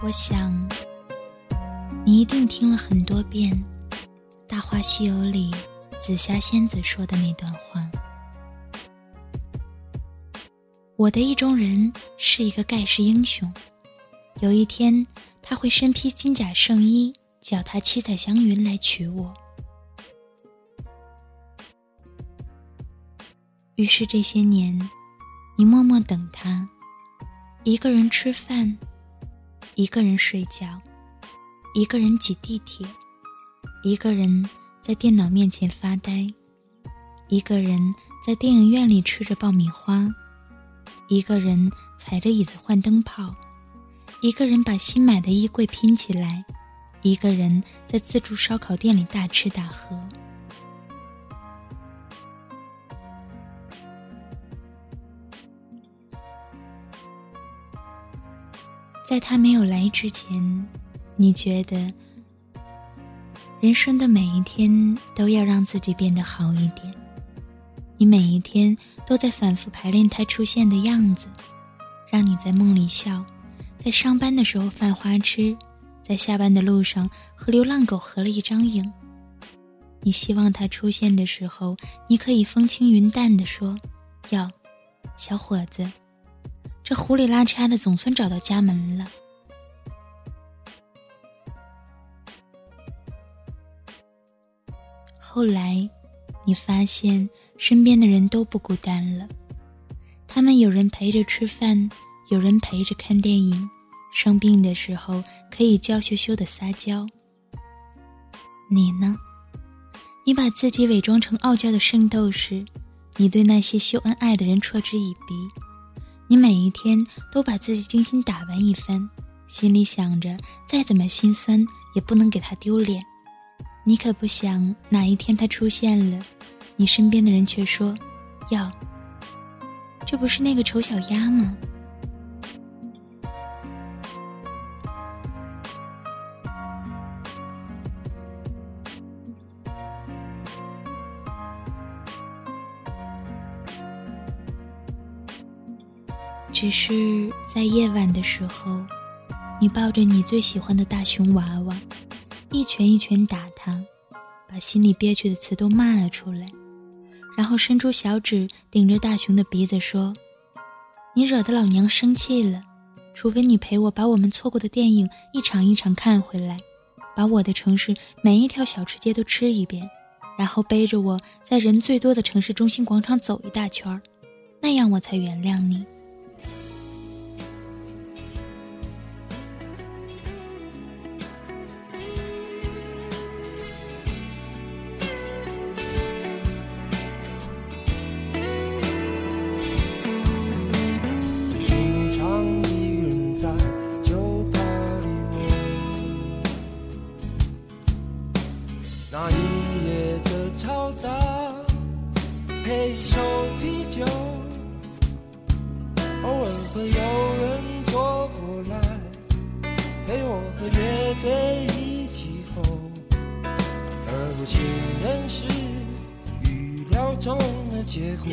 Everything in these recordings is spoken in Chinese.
我想，你一定听了很多遍《大话西游》里紫霞仙子说的那段话。我的意中人是一个盖世英雄，有一天他会身披金甲圣衣，脚踏七彩祥云来娶我。于是这些年，你默默等他，一个人吃饭。一个人睡觉，一个人挤地铁，一个人在电脑面前发呆，一个人在电影院里吃着爆米花，一个人踩着椅子换灯泡，一个人把新买的衣柜拼起来，一个人在自助烧烤店里大吃大喝。在他没有来之前，你觉得人生的每一天都要让自己变得好一点。你每一天都在反复排练他出现的样子，让你在梦里笑，在上班的时候犯花痴，在下班的路上和流浪狗合了一张影。你希望他出现的时候，你可以风轻云淡地说：“哟，小伙子。”这胡里拉碴的，总算找到家门了。后来，你发现身边的人都不孤单了，他们有人陪着吃饭，有人陪着看电影，生病的时候可以娇羞羞的撒娇。你呢？你把自己伪装成傲娇的圣斗士，你对那些秀恩爱的人嗤之以鼻。你每一天都把自己精心打扮一番，心里想着再怎么心酸也不能给他丢脸。你可不想哪一天他出现了，你身边的人却说：“哟，这不是那个丑小鸭吗？”只是在夜晚的时候，你抱着你最喜欢的大熊娃娃，一拳一拳打他，把心里憋屈的词都骂了出来，然后伸出小指顶着大熊的鼻子说：“你惹得老娘生气了，除非你陪我把我们错过的电影一场一场看回来，把我的城市每一条小吃街都吃一遍，然后背着我在人最多的城市中心广场走一大圈儿，那样我才原谅你。”陪我和乐队一起吼，而不情人是预料中的结果。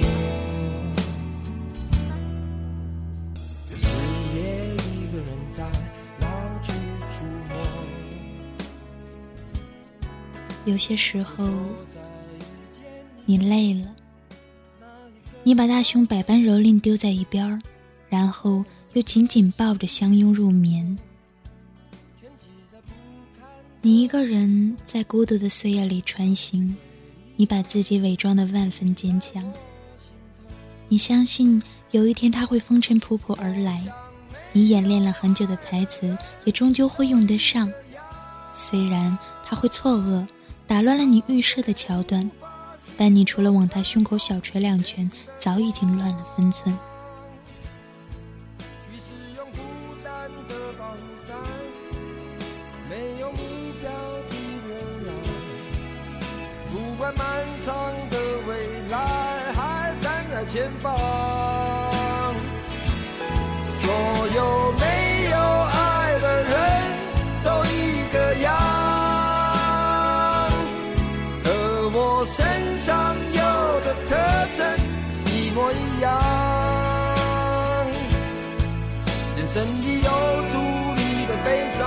有些时候，你累了，你把大胸百般蹂躏丢在一边然后又紧紧抱着相拥入眠。你一个人在孤独的岁月里穿行。你把自己伪装的万分坚强，你相信有一天他会风尘仆仆而来，你演练了很久的台词也终究会用得上，虽然他会错愕，打乱了你预设的桥段，但你除了往他胸口小捶两拳，早已经乱了分寸。管漫长的未来还站在前方，所有没有爱的人都一个样，和我身上有的特征一模一样，人生里有独立的悲伤。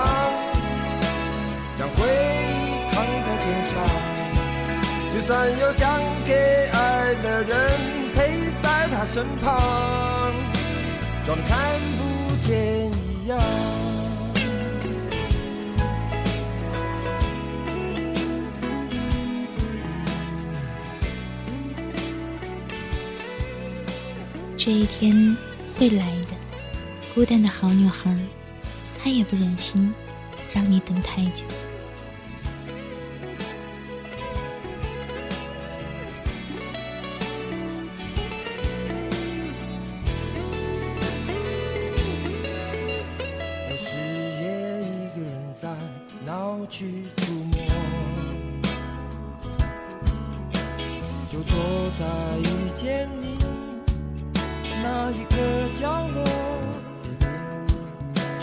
将会，就算有想给爱的人陪在他身旁，装看不见一样。这一天会来的，孤单的好女孩，她也不忍心让你等太久。一个角落。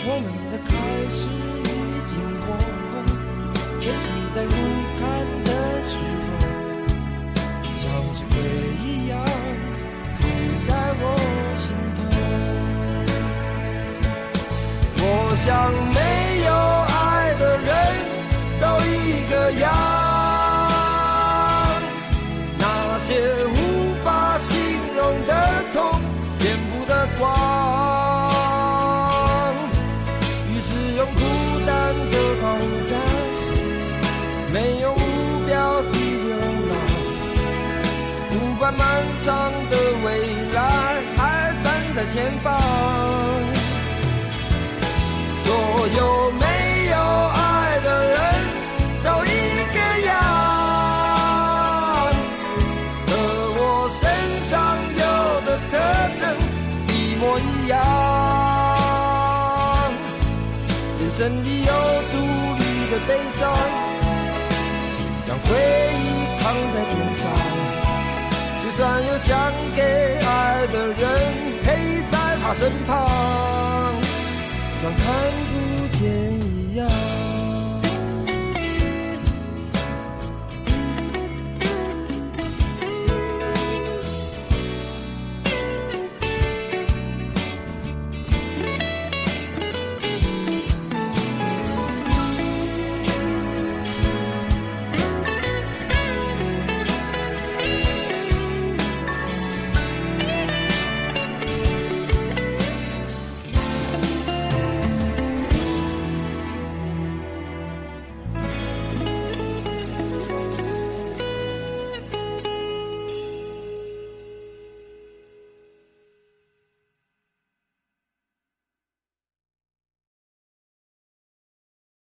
我们的开始已经过，天气在入看的时候，像是鬼一样浮在我心头。我想没的光。于是用孤单的狂散，没有目标的流浪。不管漫长的未来还站在前方，所有真的有独立的悲伤，将回忆扛在肩上。就算有想给爱的人陪在他身旁，让他。